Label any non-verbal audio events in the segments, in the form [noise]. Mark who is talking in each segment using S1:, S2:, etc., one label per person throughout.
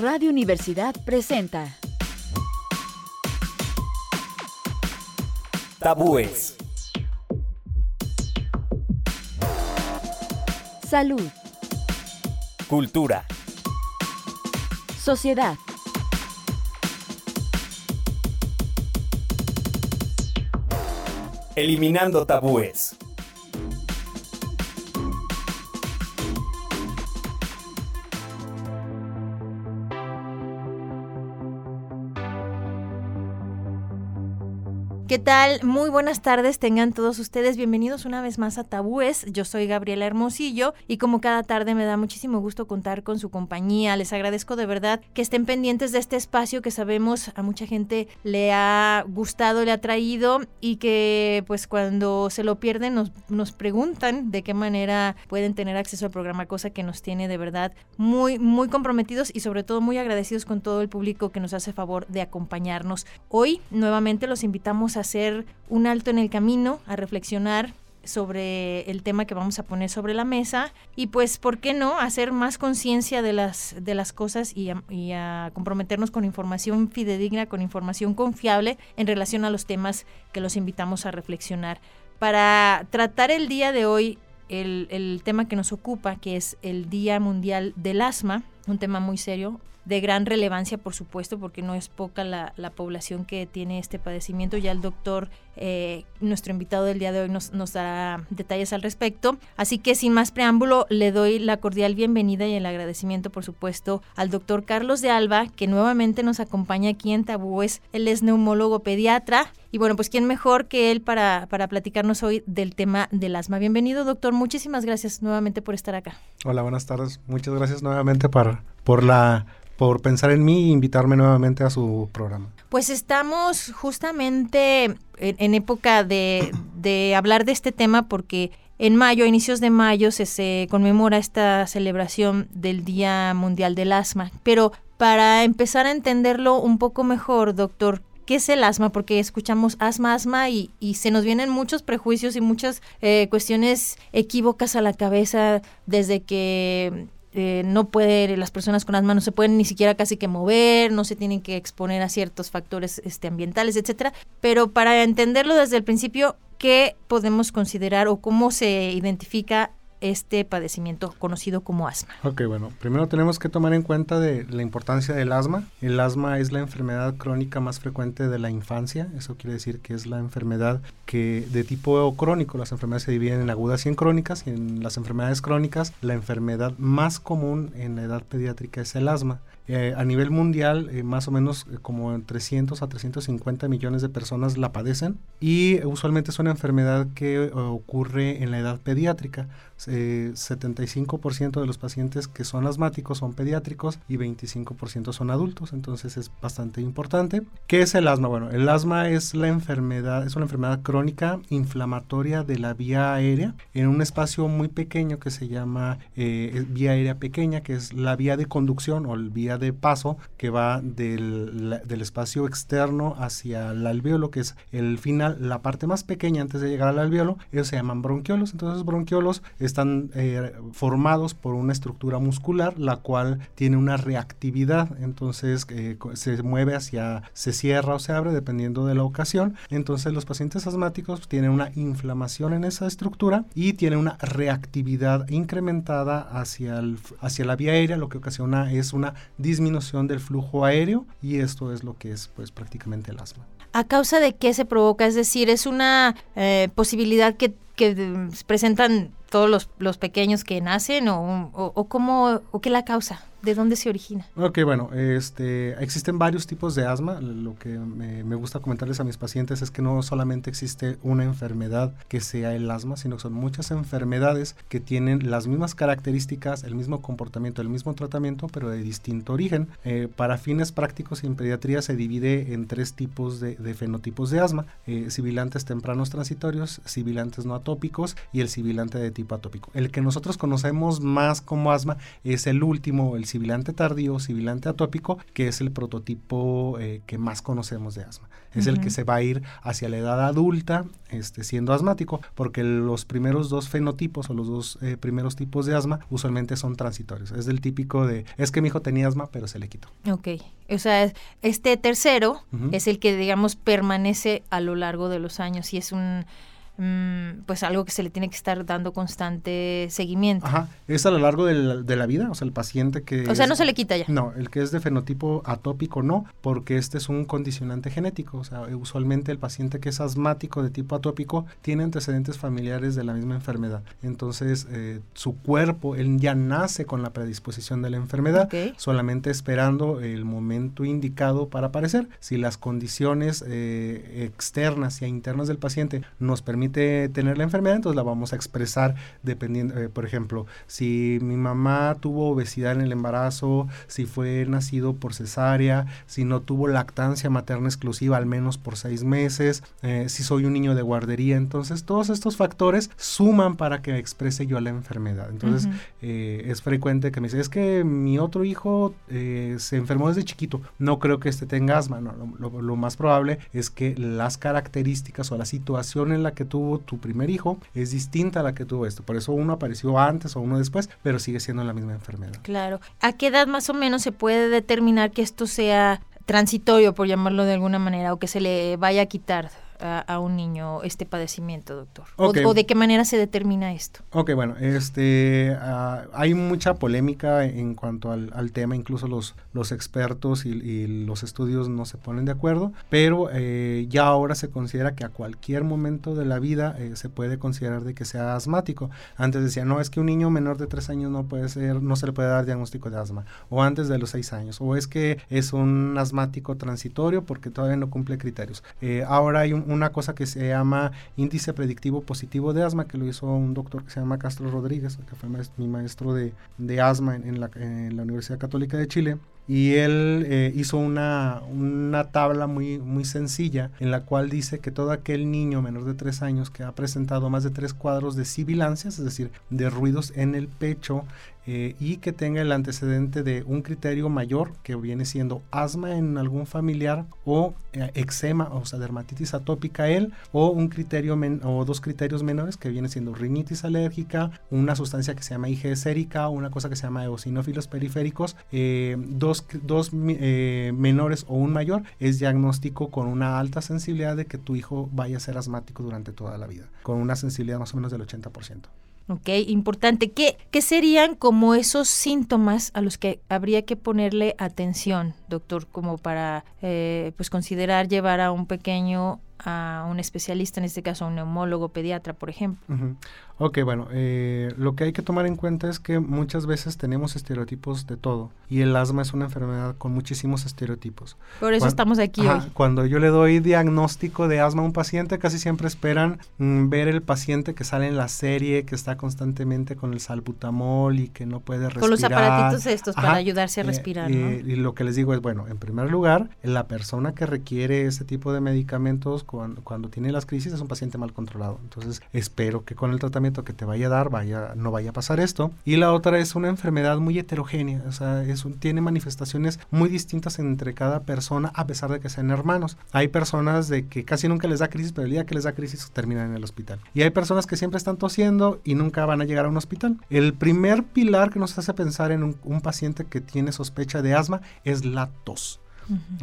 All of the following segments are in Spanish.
S1: Radio Universidad presenta
S2: Tabúes.
S1: Salud,
S2: Cultura.
S1: sociedad,
S2: Eliminando tabúes.
S3: ¿Qué tal? Muy buenas tardes, tengan todos ustedes bienvenidos una vez más a Tabúes. Yo soy Gabriela Hermosillo y como cada tarde me da muchísimo gusto contar con su compañía. Les agradezco de verdad que estén pendientes de este espacio que sabemos a mucha gente le ha gustado, le ha traído y que pues cuando se lo pierden nos, nos preguntan de qué manera pueden tener acceso al programa, cosa que nos tiene de verdad muy, muy comprometidos y sobre todo muy agradecidos con todo el público que nos hace favor de acompañarnos. Hoy nuevamente los invitamos a hacer un alto en el camino, a reflexionar sobre el tema que vamos a poner sobre la mesa y pues, ¿por qué no? Hacer más conciencia de las, de las cosas y a, y a comprometernos con información fidedigna, con información confiable en relación a los temas que los invitamos a reflexionar. Para tratar el día de hoy el, el tema que nos ocupa, que es el Día Mundial del Asma, un tema muy serio, de gran relevancia, por supuesto, porque no es poca la, la población que tiene este padecimiento. Ya el doctor, eh, nuestro invitado del día de hoy, nos, nos, dará detalles al respecto. Así que sin más preámbulo, le doy la cordial bienvenida y el agradecimiento, por supuesto, al doctor Carlos de Alba, que nuevamente nos acompaña aquí en Tabúes. Él es neumólogo pediatra. Y bueno, pues quién mejor que él para, para platicarnos hoy del tema del asma. Bienvenido, doctor. Muchísimas gracias nuevamente por estar acá.
S4: Hola, buenas tardes. Muchas gracias nuevamente por, por la por pensar en mí e invitarme nuevamente a su programa.
S3: Pues estamos justamente en, en época de, hablar de este tema porque en mayo, a inicios de mayo, se, conmemora esta celebración del Día Mundial del Asma. Pero para empezar a entenderlo un poco mejor, doctor, ¿qué es el asma? Porque escuchamos asma, asma y, y se nos vienen muchos prejuicios y muchas eh, cuestiones equívocas a la cabeza desde que eh, no puede, las personas con asma no se pueden ni siquiera casi que mover, no se tienen que exponer a ciertos factores este, ambientales, etcétera. Pero para entenderlo desde el principio, ¿qué podemos considerar o cómo se identifica este padecimiento conocido como asma?
S4: Ok, bueno, primero tenemos que tomar en cuenta de la importancia del asma. El asma es la enfermedad crónica más frecuente de la infancia. Eso quiere decir que es la enfermedad que de tipo crónico, las enfermedades se dividen en agudas y en crónicas. Y en las enfermedades crónicas, la enfermedad más común en la edad pediátrica es el asma. Eh, a nivel mundial, eh, más o menos eh, como 300 a 350 millones de personas la padecen y usualmente es una enfermedad que ocurre en la edad pediátrica. 75% de los pacientes que son asmáticos son pediátricos y 25% son adultos, entonces es bastante importante. ¿Qué es el asma? Bueno, el asma es la enfermedad, es una enfermedad crónica inflamatoria de la vía aérea en un espacio muy pequeño que se llama vía aérea pequeña, que es la vía de conducción o el vía de paso que va del, del, espacio externo hacia el alveolo, que es el final, la parte más pequeña antes de llegar al alveolo, ellos se llaman bronquiolos. Entonces, bronquiolos están eh, formados por una estructura muscular, la cual tiene una reactividad, entonces eh, se mueve hacia, se cierra o se abre dependiendo de la ocasión. Entonces, los pacientes asmáticos tienen una inflamación en esa estructura y tienen una reactividad incrementada hacia, el, hacia la vía aérea, lo que ocasiona es una disminución del flujo aéreo y esto es lo que es pues prácticamente el asma.
S3: ¿A causa de qué se provoca? Es decir, es una eh, posibilidad que, que, presentan todos los, los, pequeños que nacen o, o, cómo o qué la causa? ¿De dónde se origina?
S4: Ok, bueno, este, existen varios tipos de asma. Lo que me, gusta comentarles a mis pacientes es que no solamente existe una enfermedad que sea el asma, sino que son muchas enfermedades que tienen las mismas características, el mismo comportamiento, el mismo tratamiento, pero de distinto origen. Eh, para fines prácticos en pediatría se divide en tres tipos de, de fenotipos de asma. Eh, sibilantes tempranos transitorios, sibilantes no atópicos y el sibilante de tipo atópico. El que nosotros conocemos más como asma es el último, el sibilante tardío, sibilante atópico, que es el prototipo eh, que más conocemos de asma. Es el que se va a ir hacia la edad adulta este, siendo asmático, porque los primeros dos fenotipos o los dos eh, primeros tipos de asma usualmente son transitorios. Es del típico de, es que mi hijo tenía asma, pero se le quitó.
S3: Ok. O sea, este tercero es el que, digamos, permanece a lo largo de los años y es un pues algo que se le tiene que estar dando constante seguimiento.
S4: Ajá, es a lo largo de la, de la vida, o sea, el paciente que...
S3: O sea, no se le quita ya.
S4: No, el que es de fenotipo atópico no, porque este es un condicionante genético, o sea, usualmente el paciente que es asmático de tipo atópico tiene antecedentes familiares de la misma enfermedad. Entonces, eh, su cuerpo, él ya nace con la predisposición de la enfermedad, solamente esperando el momento indicado para aparecer. Si las condiciones eh, externas y internas del paciente nos permiten tener la enfermedad, entonces la vamos a expresar dependiendo, eh, por ejemplo, si mi mamá tuvo obesidad en el embarazo, si fue nacido por cesárea, si no tuvo lactancia materna exclusiva al menos por seis meses, eh, si soy un niño de guardería, entonces todos estos factores suman para que exprese yo la enfermedad. Entonces eh, es frecuente que me dice, es que mi otro hijo se enfermó desde chiquito, no creo que este tenga asma, no, lo, lo más probable es que las características o la situación en la que tuvo tu primer hijo es distinta a la que tuvo esto. Por eso uno apareció antes o uno después, pero sigue siendo la misma enfermedad.
S3: Claro. ¿A qué edad más o menos se puede determinar que esto sea transitorio, por llamarlo de alguna manera, o que se le vaya a quitar? A, un niño este padecimiento, doctor? O, de qué manera se determina esto?
S4: Ok, bueno, este, ah, hay mucha polémica en cuanto al, tema, incluso los, los expertos y, los estudios no se ponen de acuerdo, pero eh, ya ahora se considera que a cualquier momento de la vida eh, se puede considerar de que sea asmático. Antes decía, no, es que un niño menor de tres años no puede ser, no se le puede dar diagnóstico de asma, o antes de los seis años, o es que es un asmático transitorio porque todavía no cumple criterios. Eh, ahora hay un, una cosa que se llama índice predictivo positivo de asma, que lo hizo un doctor que se llama Castro Rodríguez, que fue mi maestro de, de asma en, la, Universidad Católica de Chile. Y él eh, hizo una, una, tabla muy, muy sencilla en la cual dice que todo aquel niño menor de tres años que ha presentado más de tres cuadros de sibilancias, es decir, de ruidos en el pecho, eh, y que tenga el antecedente de un criterio mayor que viene siendo asma en algún familiar o eh, eczema, o sea, dermatitis atópica él, o un criterio o dos criterios menores que viene siendo rinitis alérgica, una sustancia que se llama IgE sérica, una cosa que se llama eosinófilos periféricos, eh, dos, dos menores o un mayor es diagnóstico con una alta sensibilidad de que tu hijo vaya a ser asmático durante toda la vida, con una sensibilidad más o menos del 80%.
S3: Ok, importante. ¿Qué, ¿Qué serían como esos síntomas a los que habría que ponerle atención, doctor, como para eh, pues considerar llevar a un pequeño a un especialista, en este caso a un neumólogo, pediatra, por ejemplo?
S4: Ok, bueno, eh, lo que hay que tomar en cuenta es que muchas veces tenemos estereotipos de todo y el asma es una enfermedad con muchísimos estereotipos.
S3: Por eso estamos aquí hoy.
S4: Cuando yo le doy diagnóstico de asma a un paciente, casi siempre esperan mm, ver el paciente que sale en la serie, que está constantemente con el salbutamol y que no puede respirar.
S3: Con los aparatitos estos para ayudarse a eh, respirar.
S4: y lo que les digo es, bueno, en primer lugar, la persona que requiere ese tipo de medicamentos cuando, tiene las crisis es un paciente mal controlado. Entonces, espero que con el tratamiento que te vaya a dar vaya, no vaya a pasar esto. Y la otra es una enfermedad muy heterogénea, o sea, tiene manifestaciones muy distintas entre cada persona a pesar de que sean hermanos. Hay personas de que casi nunca les da crisis, pero el día que les da crisis terminan en el hospital. Y hay personas que siempre están tosiendo y nunca van a llegar a un hospital. El primer pilar que nos hace pensar en un paciente que tiene sospecha de asma es la tos.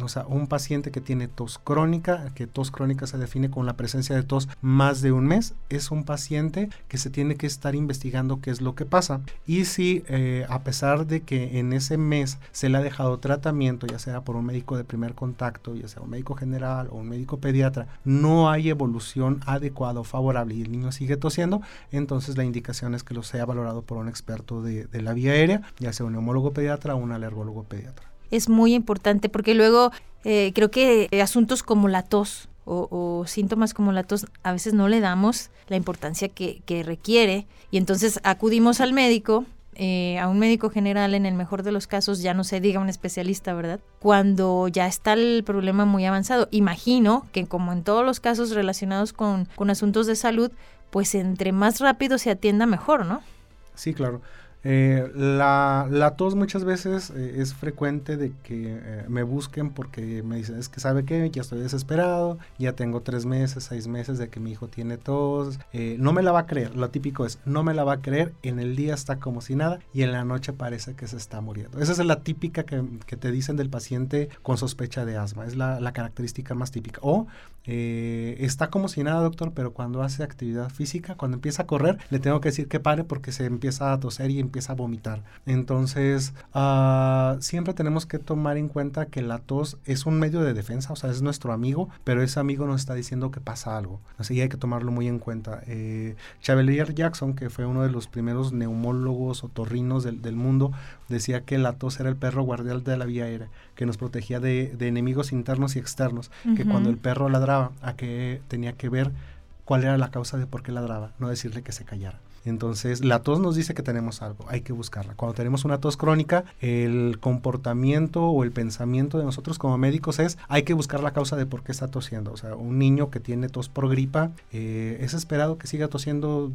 S4: O sea, un paciente que tiene tos crónica, que tos crónica se define con la presencia de tos más de un mes, es un paciente que se tiene que estar investigando qué es lo que pasa. Y si eh, a pesar de que en ese mes se le ha dejado tratamiento, ya sea por un médico de primer contacto, ya sea un médico general o un médico pediatra, no hay evolución adecuada o favorable y el niño sigue tosiendo, entonces la indicación es que lo sea valorado por un experto de, de la vía aérea, ya sea un neumólogo pediatra o un alergólogo pediatra
S3: es muy importante porque luego eh, creo que asuntos como la tos o, síntomas como la tos a veces no le damos la importancia que, requiere y entonces acudimos al médico. Eh, a un médico general en el mejor de los casos, ya no se diga un especialista, ¿verdad? Cuando ya está el problema muy avanzado. Imagino que como en todos los casos relacionados con, con asuntos de salud, pues entre más rápido se atienda mejor, ¿no?
S4: Sí, claro. Eh, la, tos muchas veces eh, es frecuente de que eh, me busquen porque me dicen, es que sabe qué, ya estoy desesperado, ya tengo tres meses, seis meses de que mi hijo tiene tos, no me la va a creer, lo típico es, no me la va a creer, en el día está como si nada y en la noche parece que se está muriendo. Esa es la típica que, que te dicen del paciente con sospecha de asma, es la, característica más típica. O está como si nada, doctor, pero cuando hace actividad física, cuando empieza a correr, le tengo que decir que pare porque se empieza a toser y empieza empieza a vomitar. Entonces, uh, siempre tenemos que tomar en cuenta que la tos es un medio de defensa, o sea, es nuestro amigo, pero ese amigo nos está diciendo que pasa algo. Así que hay que tomarlo muy en cuenta. Eh, Chavelier Jackson, que fue uno de los primeros neumólogos o torrinos del, del, mundo, decía que la tos era el perro guardián de la vía aérea, que nos protegía de, de enemigos internos y externos, uh -huh. que cuando el perro ladraba, a que tenía que ver cuál era la causa de por qué ladraba, no decirle que se callara. Entonces, la tos nos dice que tenemos algo, hay que buscarla. Cuando tenemos una tos crónica, el comportamiento o el pensamiento de nosotros como médicos es, hay que buscar la causa de por qué está tosiendo. O sea, un niño que tiene tos por gripa, eh, es esperado que siga tosiendo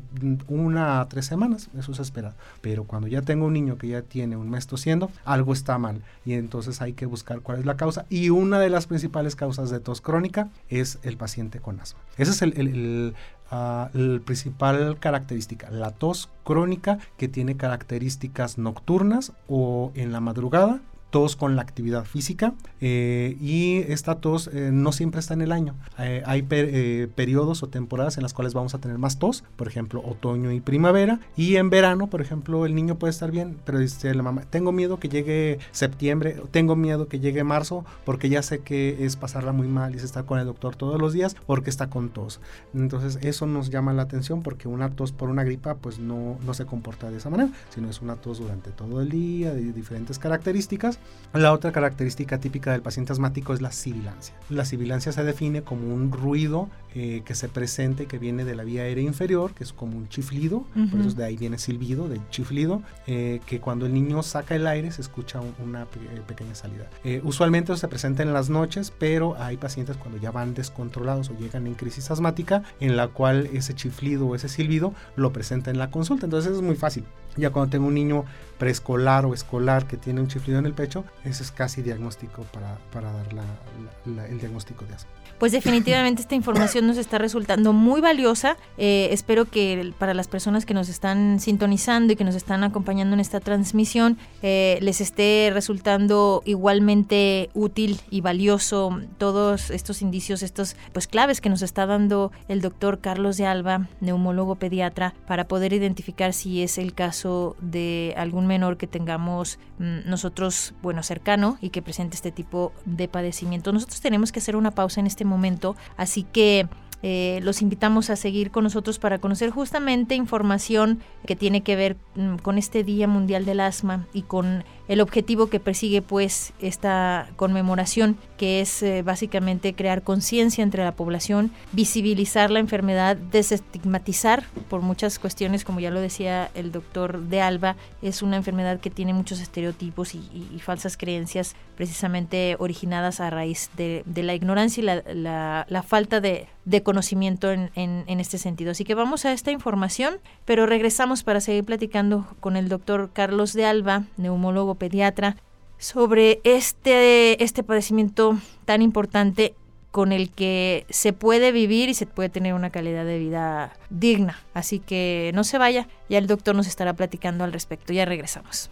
S4: una a tres semanas, eso es esperado. Pero cuando ya tengo un niño que ya tiene un mes tosiendo, algo está mal. Y entonces hay que buscar cuál es la causa. Y una de las principales causas de tos crónica es el paciente con asma. Ese es el, el, el Uh, la principal característica, la tos crónica que tiene características nocturnas o en la madrugada tos con la actividad física eh, y esta tos eh, no siempre está en el año. Eh, hay per, periodos o temporadas en las cuales vamos a tener más tos, por ejemplo, otoño y primavera. Y en verano, por ejemplo, el niño puede estar bien, pero dice la mamá, tengo miedo que llegue septiembre, tengo miedo que llegue marzo, porque ya sé que es pasarla muy mal y se está con el doctor todos los días porque está con tos. Entonces eso nos llama la atención porque una tos por una gripa pues no, no se comporta de esa manera, sino es una tos durante todo el día, de diferentes características la otra característica típica del paciente asmático es la sibilancia. La sibilancia se define como un ruido eh, que se presenta y que viene de la vía aérea inferior, que es como un chiflido, uh -huh. por eso de ahí viene silbido, del chiflido, eh, que cuando el niño saca el aire se escucha un, una pe pequeña salida. Eh, usualmente se presenta en las noches, pero hay pacientes cuando ya van descontrolados o llegan en crisis asmática, en la cual ese chiflido o ese silbido lo presenta en la consulta. Entonces es muy fácil. Ya cuando tengo un niño preescolar o escolar que tiene un chiflido en el pecho, eso es casi diagnóstico para, para dar la, la, la, el diagnóstico de asma
S3: pues definitivamente esta información nos está resultando muy valiosa. Eh, espero que para las personas que nos están sintonizando y que nos están acompañando en esta transmisión eh, les esté resultando igualmente útil y valioso todos estos indicios, estos pues claves que nos está dando el doctor Carlos de Alba, neumólogo pediatra, para poder identificar si es el caso de algún menor que tengamos mmm, nosotros, bueno, cercano y que presente este tipo de padecimiento. Nosotros tenemos que hacer una pausa en este momento. Así que eh, los invitamos a seguir con nosotros para conocer justamente información que tiene que ver mm, con este Día Mundial del Asma y con el objetivo que persigue pues esta conmemoración que es eh, básicamente crear conciencia entre la población, visibilizar la enfermedad, desestigmatizar por muchas cuestiones, como ya lo decía el doctor de Alba, es una enfermedad que tiene muchos estereotipos y, y, falsas creencias precisamente originadas a raíz de, la ignorancia y la falta de, de conocimiento en, en, este sentido. Así que vamos a esta información, pero regresamos para seguir platicando con el doctor Carlos de Alba, neumólogo pediatra, sobre este, este padecimiento tan importante con el que se puede vivir y se puede tener una calidad de vida digna. Así que no se vaya, ya el doctor nos estará platicando al respecto. Ya regresamos.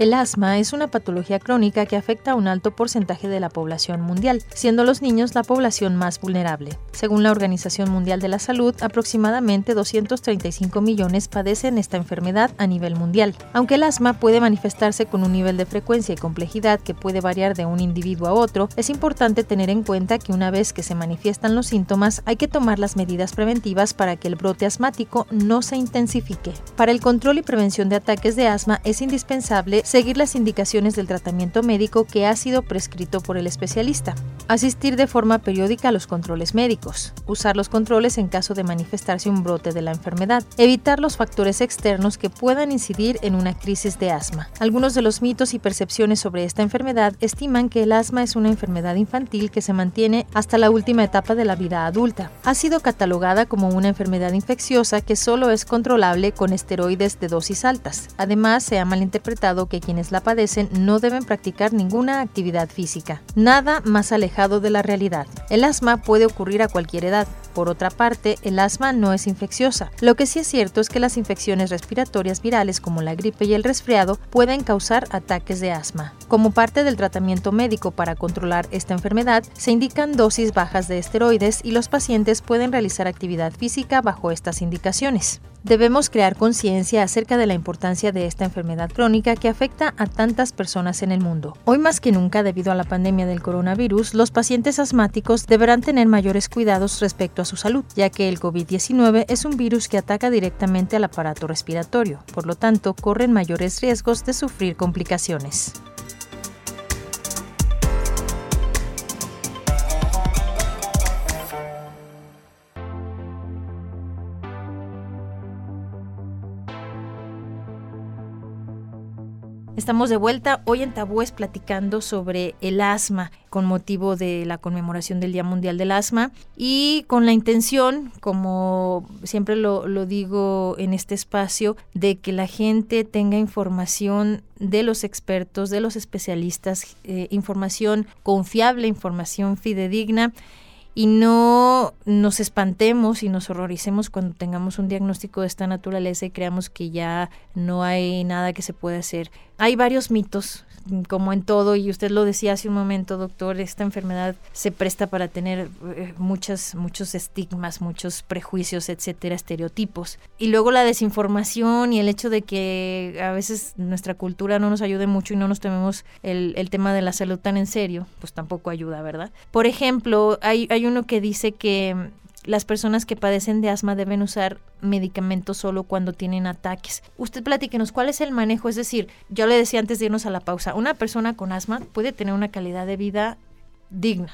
S3: El asma es una patología crónica que afecta a un alto porcentaje de la población mundial, siendo los niños la población más vulnerable. Según la Organización Mundial de la Salud, aproximadamente 235 millones padecen esta enfermedad a nivel mundial. Aunque el asma puede manifestarse con un nivel de frecuencia y complejidad que puede variar de un individuo a otro, es importante tener en cuenta que una vez que se manifiestan los síntomas, hay que tomar las medidas preventivas para que el brote asmático no se intensifique. Para el control y prevención de ataques de asma es indispensable seguir las indicaciones del tratamiento médico que ha sido prescrito por el especialista, asistir de forma periódica a los controles médicos, usar los controles en caso de manifestarse un brote de la enfermedad, evitar los factores externos que puedan incidir en una crisis de asma. Algunos de los mitos y percepciones sobre esta enfermedad estiman que el asma es una enfermedad infantil que se mantiene hasta la última etapa de la vida adulta. Ha sido catalogada como una enfermedad infecciosa que solo es controlable con esteroides de dosis altas. Además, se ha malinterpretado que quienes la padecen no deben practicar ninguna actividad física. Nada más alejado de la realidad. El asma puede ocurrir a cualquier edad. Por otra parte, el asma no es infecciosa. Lo que sí es cierto es que las infecciones respiratorias virales como la gripe y el resfriado pueden causar ataques de asma. Como parte del tratamiento médico para controlar esta enfermedad, se indican dosis bajas de esteroides y los pacientes pueden realizar actividad física bajo estas indicaciones. Debemos crear conciencia acerca de la importancia de esta enfermedad crónica que a tantas personas en el mundo. Hoy más que nunca, debido a la pandemia del coronavirus, los pacientes asmáticos deberán tener mayores cuidados respecto a su salud, ya que el COVID-19 es un virus que ataca directamente al aparato respiratorio, por lo tanto, corren mayores riesgos de sufrir complicaciones. Estamos de vuelta hoy en Tabúes platicando sobre el asma con motivo de la conmemoración del Día Mundial del Asma y con la intención, como siempre lo, digo en este espacio, de que la gente tenga información de los expertos, de los especialistas, eh, información confiable, información fidedigna y no nos espantemos y nos horroricemos cuando tengamos un diagnóstico de esta naturaleza y creamos que ya no hay nada que se pueda hacer. Hay varios mitos como en todo, y usted lo decía hace un momento, doctor, esta enfermedad se presta para tener eh, muchas, muchos estigmas, muchos prejuicios, etcétera, estereotipos. Y luego la desinformación y el hecho de que a veces nuestra cultura no nos ayude mucho y no nos tomemos el, el tema de la salud tan en serio, pues tampoco ayuda, ¿verdad? Por ejemplo, hay, hay uno que dice que las personas que padecen de asma deben usar medicamentos solo cuando tienen ataques. Usted platíquenos cuál es el manejo, es decir, yo le decía antes de irnos a la pausa, una persona con asma puede tener una calidad de vida digna,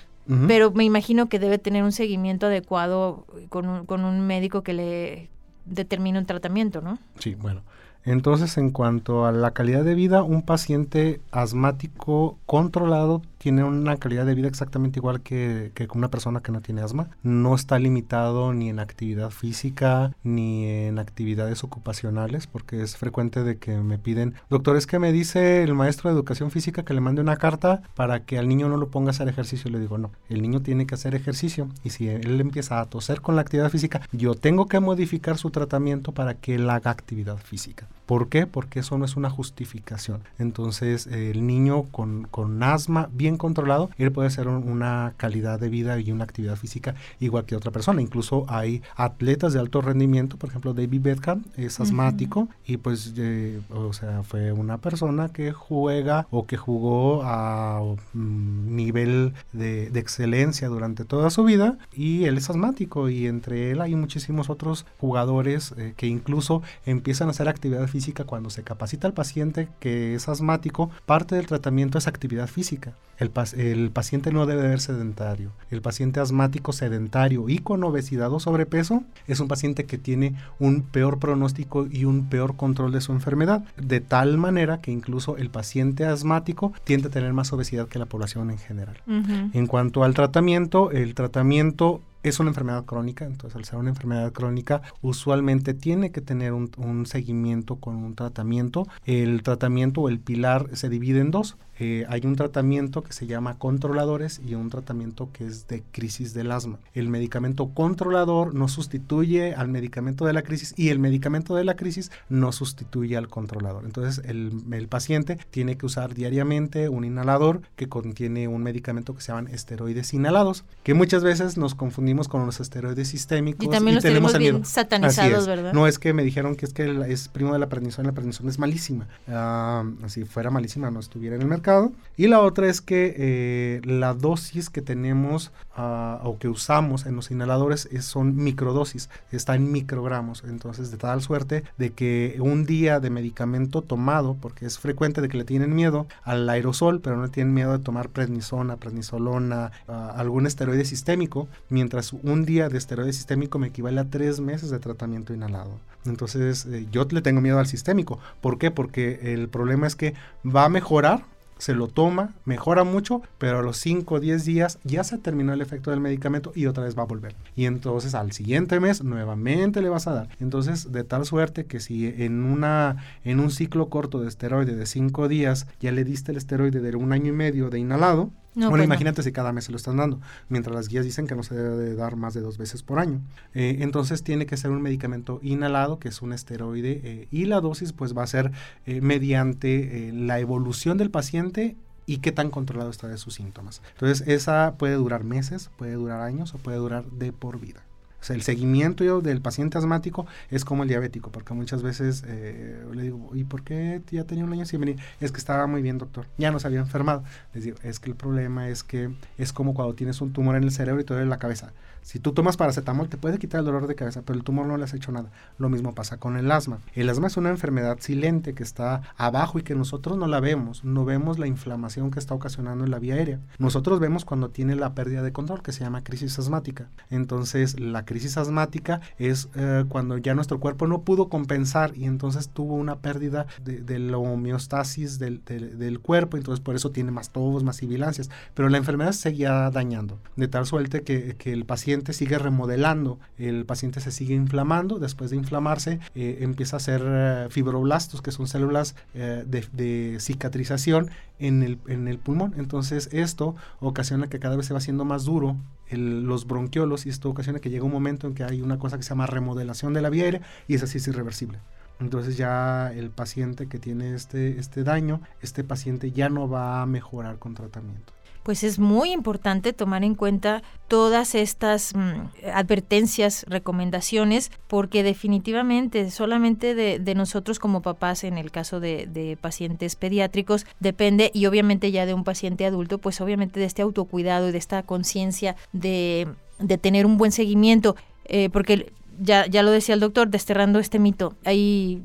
S3: pero me imagino que debe tener un seguimiento adecuado con un, con un médico que le determine un tratamiento, ¿no?
S4: Sí, bueno. Entonces, en cuanto a la calidad de vida, un paciente asmático controlado tiene una calidad de vida exactamente igual que, que una persona que no tiene asma. No está limitado ni en actividad física ni en actividades ocupacionales, porque es frecuente de que me piden, doctor, es que me dice el maestro de educación física que le mande una carta para que al niño no lo ponga a hacer ejercicio. Le digo, no, el niño tiene que hacer ejercicio y si él empieza a toser con la actividad física, yo tengo que modificar su tratamiento para que él haga actividad física. ¿Por qué? Porque eso no es una justificación. Entonces, el niño con, con asma bien controlado, él puede hacer una calidad de vida y una actividad física igual que otra persona. Incluso hay atletas de alto rendimiento, por ejemplo, David Beckham es asmático y pues, eh, o sea, fue una persona que juega o que jugó a mm, nivel de, excelencia durante toda su vida y él es asmático y entre él hay muchísimos otros jugadores eh, que incluso empiezan a hacer actividad física física, cuando se capacita al paciente que es asmático, parte del tratamiento es actividad física. El, el paciente no debe ser sedentario. El paciente asmático sedentario y con obesidad o sobrepeso es un paciente que tiene un peor pronóstico y un peor control de su enfermedad, de tal manera que incluso el paciente asmático tiende a tener más obesidad que la población en general. En cuanto al tratamiento, el tratamiento es una enfermedad crónica, entonces al ser una enfermedad crónica usualmente tiene que tener un, seguimiento con un tratamiento. El tratamiento o el pilar se divide en dos. Eh, hay un tratamiento que se llama controladores y un tratamiento que es de crisis del asma. El medicamento controlador no sustituye al medicamento de la crisis y el medicamento de la crisis no sustituye al controlador. Entonces el, el paciente tiene que usar diariamente un inhalador que contiene un medicamento que se llaman esteroides inhalados, que muchas veces nos confundimos con los esteroides sistémicos.
S3: Y también los tenemos, bien satanizados, ¿verdad?
S4: No es que me dijeron que es que es primo de la prednisona, la prednisona es malísima. Uh, si fuera malísima no estuviera en el mercado Y la otra es que eh, la dosis que tenemos uh, o que usamos en los inhaladores es, son microdosis, está en microgramos. Entonces, de tal suerte de que un día de medicamento tomado, porque es frecuente de que le tienen miedo al aerosol, pero no tienen miedo de tomar prednisona, prednisolona, uh, algún esteroide sistémico, mientras un día de esteroide sistémico me equivale a tres meses de tratamiento inhalado. Entonces, eh, yo le tengo miedo al sistémico. ¿Por qué? Porque el problema es que va a mejorar se lo toma, mejora mucho, pero a los 5 o 10 días ya se terminó el efecto del medicamento y otra vez va a volver. Y entonces al siguiente mes nuevamente le vas a dar. Entonces, de tal suerte que si en, una, en un ciclo corto de esteroide de 5 días ya le diste el esteroide de un año y medio de inhalado, no, bueno, pues imagínate no. si cada mes se lo están dando, mientras las guías dicen que no se debe de dar más de dos veces por año. Eh, entonces tiene que ser un medicamento inhalado, que es un esteroide, eh, y la dosis pues va a ser eh, mediante la evolución del paciente y qué tan controlado está de sus síntomas. Entonces esa puede durar meses, puede durar años o puede durar de por vida. El seguimiento del paciente asmático es como el diabético, porque muchas veces eh, le digo, ¿y por qué ya tenía un año sin venir? Es que estaba muy bien, doctor. Ya no se había enfermado. Les digo, es que el problema es que es como cuando tienes un tumor en el cerebro y te duele la cabeza. Si tú tomas paracetamol te puede quitar el dolor de cabeza, pero el tumor no le has hecho nada. Lo mismo pasa con el asma. El asma es una enfermedad silente que está abajo y que nosotros no la vemos. No vemos la inflamación que está ocasionando en la vía aérea. Nosotros vemos cuando tiene la pérdida de control, que se llama crisis asmática. Entonces, la crisis asmática es eh, cuando ya nuestro cuerpo no pudo compensar y entonces tuvo una pérdida de, de la homeostasis del, de, del, cuerpo, entonces por eso tiene más tobos, más sibilancias. Pero la enfermedad seguía dañando, de tal suerte que, que el paciente sigue remodelando, el paciente se sigue inflamando, después de inflamarse eh, empieza a hacer eh, fibroblastos, que son células de, cicatrización en el, en el pulmón. Entonces esto ocasiona que cada vez se va haciendo más duro los bronquiolos y esto ocasiona que llega un momento en que hay una cosa que se llama remodelación de la vía aérea y es así es irreversible. Entonces ya el paciente que tiene este, este daño, este paciente ya no va a mejorar con tratamiento
S3: pues es muy importante tomar en cuenta todas estas mmm, advertencias, recomendaciones, porque definitivamente solamente de, nosotros como papás, en el caso de, pacientes pediátricos, depende, y obviamente ya de un paciente adulto, pues obviamente de este autocuidado y de esta conciencia de, de, tener un buen seguimiento, eh, porque ya, ya lo decía el doctor, desterrando este mito, hay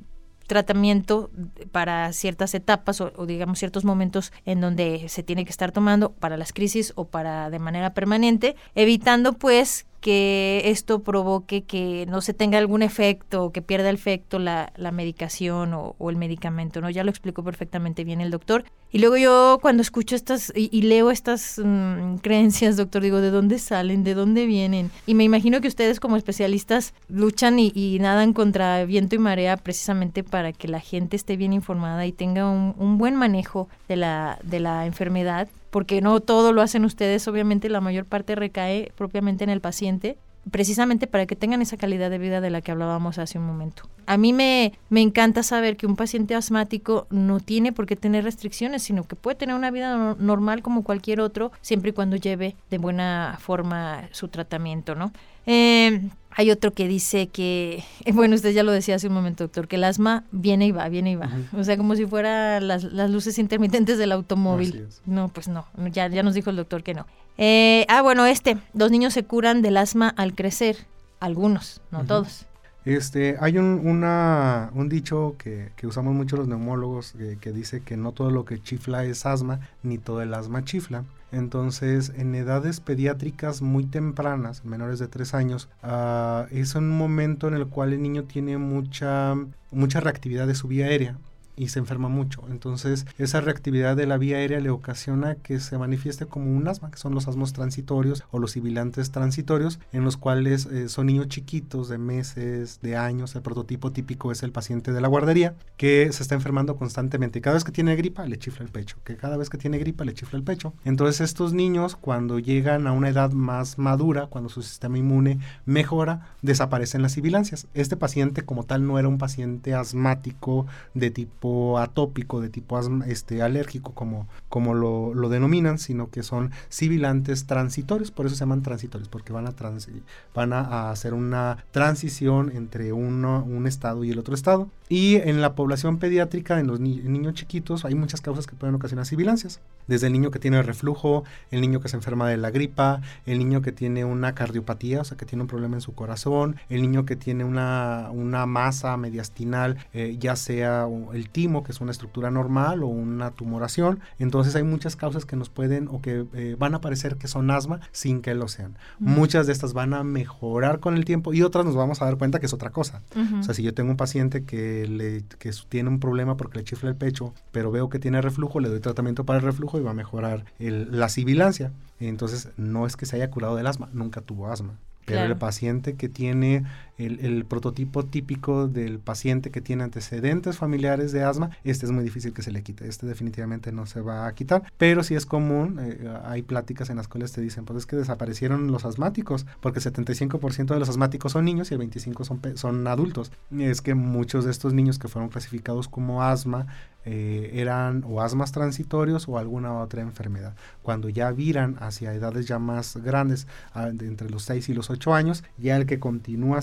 S3: tratamiento para ciertas etapas o, o, digamos ciertos momentos en donde se tiene que estar tomando para las crisis o para de manera permanente, evitando pues que esto provoque que no se tenga algún efecto que pierda el efecto la, la medicación o, el medicamento, ¿no? Ya lo explicó perfectamente bien el doctor. Y luego yo cuando escucho estas y, leo estas mmm, creencias, doctor, digo, ¿de dónde salen? ¿De dónde vienen? Y me imagino que ustedes como especialistas luchan y, y nadan contra viento y marea precisamente para que la gente esté bien informada y tenga un, un buen manejo de la, de la enfermedad porque no todo lo hacen ustedes, obviamente la mayor parte recae propiamente en el paciente, precisamente para que tengan esa calidad de vida de la que hablábamos hace un momento. A mí me, me encanta saber que un paciente asmático no tiene por qué tener restricciones, sino que puede tener una vida no, normal como cualquier otro, siempre y cuando lleve de buena forma su tratamiento, ¿no? Eh, hay otro que dice que, [laughs] bueno, usted ya lo decía hace un momento, doctor, que el asma viene y va, viene y va. Uh -huh. O sea, como si fuera las, las luces intermitentes del automóvil. No, pues no, ya, ya nos dijo el doctor que no. Eh, ah, bueno, este, los niños se curan del asma al crecer. Algunos, no uh -huh. todos.
S4: Este, hay un, una, un dicho que, usamos mucho los neumólogos que, que dice que no todo lo que chifla es asma, ni todo el asma chifla. Entonces, en edades pediátricas muy tempranas, menores de 3 años, uh, es un momento en el cual el niño tiene mucha, mucha reactividad de su vía aérea y se enferma mucho. Entonces, esa reactividad de la vía aérea le ocasiona que se manifieste como un asma, que son los asmos transitorios o los sibilantes transitorios, en los cuales eh, son niños chiquitos de meses, de años. El prototipo típico es el paciente de la guardería, que se está enfermando constantemente. Cada vez que tiene gripa, le chifla el pecho. Que cada vez que tiene gripa, le chifla el pecho. Entonces, estos niños, cuando llegan a una edad más madura, cuando su sistema inmune mejora, desaparecen las sibilancias. Este paciente, como tal, no era un paciente asmático de tipo atópico, de tipo este, alérgico, como, lo, denominan, sino que son sibilantes transitorios, por eso se llaman transitorios, porque van a, hacer una transición entre un estado y el otro estado. Y en la población pediátrica, en los niños chiquitos, hay muchas causas que pueden ocasionar sibilancias. Desde el niño que tiene reflujo, el niño que se enferma de la gripa, el niño que tiene una cardiopatía, o sea, que tiene un problema en su corazón, el niño que tiene una, una masa mediastinal, eh, ya sea el timo, que es una estructura normal, o una tumoración. Entonces hay muchas causas que nos pueden o que eh, van a parecer que son asma sin que lo sean. Muchas de estas van a mejorar con el tiempo y otras nos vamos a dar cuenta que es otra cosa. O sea, si yo tengo un paciente que, le, que tiene un problema porque le chifla el pecho, pero veo que tiene reflujo, le doy tratamiento para el reflujo y va a mejorar la sibilancia. Entonces, no es que se haya curado del asma, nunca tuvo asma. Pero el paciente que tiene el, prototipo típico del paciente que tiene antecedentes familiares de asma, este es muy difícil que se le quite. Este definitivamente no se va a quitar. Pero sí es común, eh, hay pláticas en las cuales te dicen, pues es que desaparecieron los asmáticos, porque el 75% de los asmáticos son niños y el 25% son, son adultos. Es que muchos de estos niños que fueron clasificados como asma eh, eran o asmas transitorios o alguna otra enfermedad. Cuando ya viran hacia edades ya más grandes, entre los 6 y los 8 años, ya el que continúa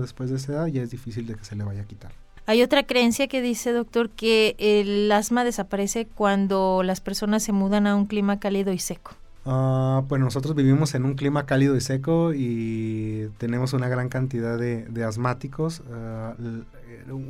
S4: después de esa edad ya es difícil de que se le vaya a quitar.
S3: Hay otra creencia que dice, doctor, que el asma desaparece cuando las personas se mudan a un clima cálido y seco.
S4: Uh, pues nosotros vivimos en un clima cálido y seco y tenemos una gran cantidad de, asmáticos. Ah,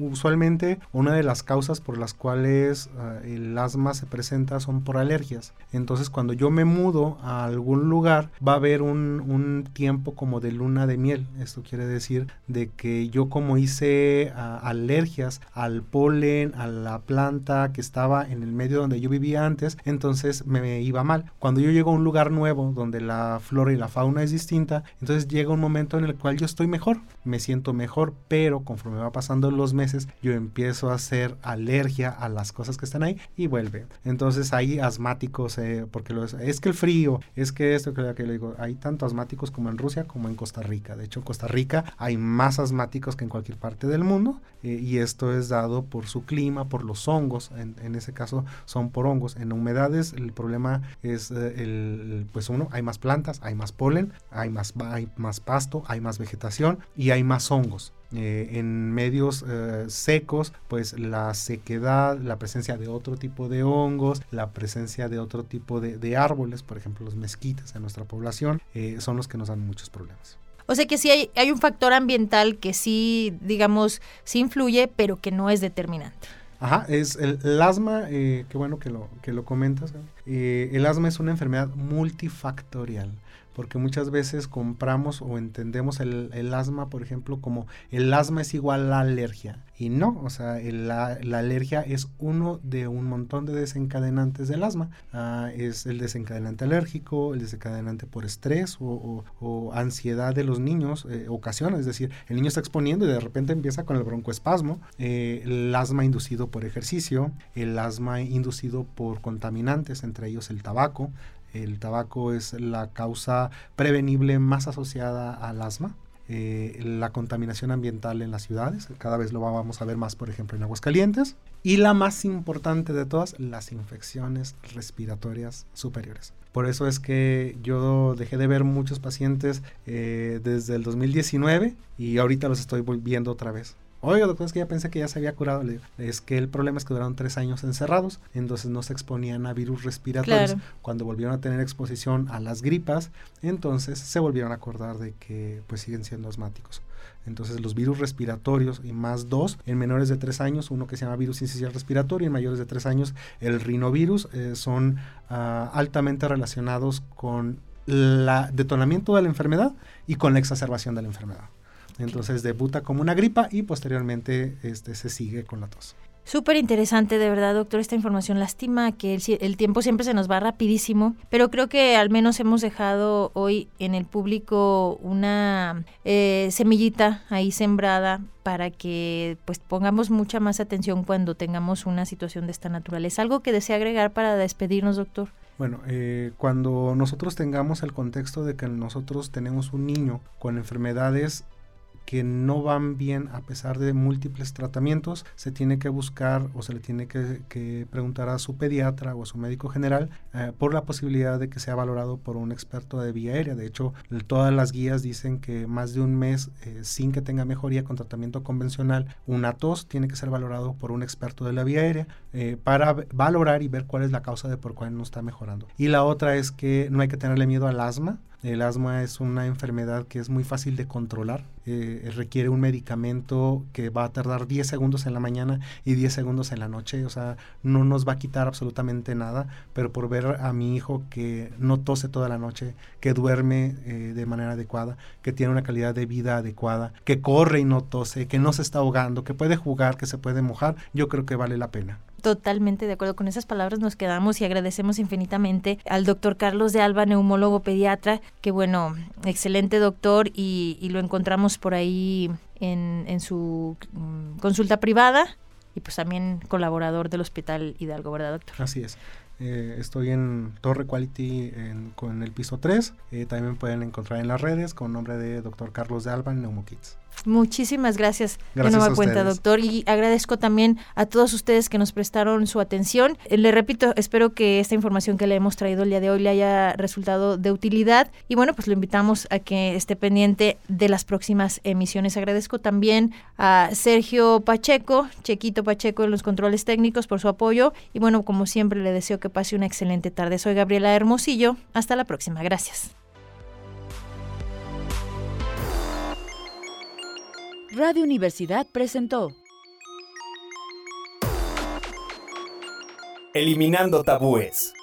S4: usualmente una de las causas por las cuales ah, el asma se presenta son por alergias. Entonces cuando yo me mudo a algún lugar va a haber un, un tiempo como de luna de miel. Esto quiere decir de que yo como hice ah, alergias al polen, a la planta que estaba en el medio donde yo vivía antes, entonces me iba mal. Cuando yo llego a un lugar nuevo donde la flora y la fauna es distinta, entonces llega un momento en el cual yo estoy mejor, me siento mejor, pero conforme va pasando los meses yo empiezo a hacer alergia a las cosas que están ahí y vuelve. Entonces hay asmáticos, eh, porque lo es, que el frío, es que esto, que, que le digo, hay tanto asmáticos como en Rusia como en Costa Rica. De hecho, en Costa Rica hay más asmáticos que en cualquier parte del mundo eh, y esto es dado por su clima, por los hongos, en, en, ese caso son por hongos. En humedades el problema es eh, el, pues uno, hay más plantas, hay más polen, hay más, hay más pasto, hay más vegetación y hay más hongos. Eh, en medios eh, secos, pues la sequedad, la presencia de otro tipo de hongos, la presencia de otro tipo de, árboles, por ejemplo los mezquites en nuestra población, eh, son los que nos dan muchos problemas.
S3: O sea que sí hay, hay un factor ambiental que sí, digamos, sí influye, pero que no es determinante.
S4: Ajá, es el, asma, qué bueno que lo, que lo comentas. el asma es una enfermedad multifactorial porque muchas veces compramos o entendemos el, asma, por ejemplo, como el asma es igual a la alergia. Y no, o sea, la, alergia es uno de un montón de desencadenantes del asma. Ah, es el desencadenante alérgico, el desencadenante por estrés o, ansiedad de los niños, eh, ocasiona, es decir, el niño está exponiendo y de repente empieza con el broncoespasmo, eh, el asma inducido por ejercicio, el asma inducido por contaminantes, entre ellos el tabaco, el tabaco es la causa prevenible más asociada al asma. Eh, la contaminación ambiental en las ciudades, cada vez lo vamos a ver más, por ejemplo, en aguas calientes. Y la más importante de todas, las infecciones respiratorias superiores. Por eso es que yo dejé de ver muchos pacientes eh, desde el 2019 y ahorita los estoy volviendo otra vez. Oiga, doctor, es que ya pensé que ya se había curado. Le digo, es que el problema es que duraron tres años encerrados, entonces no se exponían a virus respiratorios. Cuando volvieron a tener exposición a las gripas, entonces se volvieron a acordar de que pues siguen siendo asmáticos. Entonces los virus respiratorios y más dos en menores de tres años, uno que se llama virus incisional respiratorio y en mayores de tres años el rinovirus, eh, son ah, altamente relacionados con el detonamiento de la enfermedad y con la exacerbación de la enfermedad. Entonces debuta como una gripa y posteriormente este, se sigue con la tos.
S3: Súper interesante, de verdad, doctor, esta información. Lástima que el, tiempo siempre se nos va rapidísimo, pero creo que al menos hemos dejado hoy en el público una eh, semillita ahí sembrada para que pues pongamos mucha más atención cuando tengamos una situación de esta naturaleza. ¿Algo que desea agregar para despedirnos, doctor?
S4: Bueno, eh, cuando nosotros tengamos el contexto de que nosotros tenemos un niño con enfermedades que no van bien a pesar de múltiples tratamientos, se tiene que buscar o se le tiene que, preguntar a su pediatra o a su médico general eh, por la posibilidad de que sea valorado por un experto de vía aérea. De hecho, todas las guías dicen que más de un mes eh, sin que tenga mejoría con tratamiento convencional, una tos tiene que ser valorado por un experto de la vía aérea eh, para valorar y ver cuál es la causa de por cuál no está mejorando. Y la otra es que no hay que tenerle miedo al asma. El asma es una enfermedad que es muy fácil de controlar. Eh, requiere un medicamento que va a tardar 10 segundos en la mañana y 10 segundos en la noche. O sea, no nos va a quitar absolutamente nada. Pero por ver a mi hijo que no tose toda la noche, que duerme eh, de manera adecuada, que tiene una calidad de vida adecuada, que corre y no tose, que no se está ahogando, que puede jugar, que se puede mojar, yo creo que vale la pena.
S3: Totalmente de acuerdo con esas palabras nos quedamos y agradecemos infinitamente al doctor Carlos de Alba, neumólogo pediatra, que bueno, excelente doctor y, lo encontramos por ahí en, en su mm, consulta privada y pues también colaborador del Hospital Hidalgo, ¿verdad doctor?
S4: Así es. Eh, estoy en Torre Quality en, con el piso 3. Eh, también pueden encontrar en las redes con nombre de Dr. Carlos de Alba en Neumokits.
S3: Muchísimas gracias,
S4: Gracias
S3: de nueva cuenta,
S4: ustedes.
S3: doctor. Y agradezco también a todos ustedes que nos prestaron su atención. Eh, le repito, espero que esta información que le hemos traído el día de hoy le haya resultado de utilidad. Y bueno, pues lo invitamos a que esté pendiente de las próximas emisiones. Agradezco también a Sergio Pacheco, Chequito Pacheco en los controles técnicos por su apoyo. Y bueno, como siempre, le deseo que pase una excelente tarde. Soy Gabriela Hermosillo. Hasta la próxima. Gracias.
S1: Radio Universidad presentó
S2: Eliminando tabúes.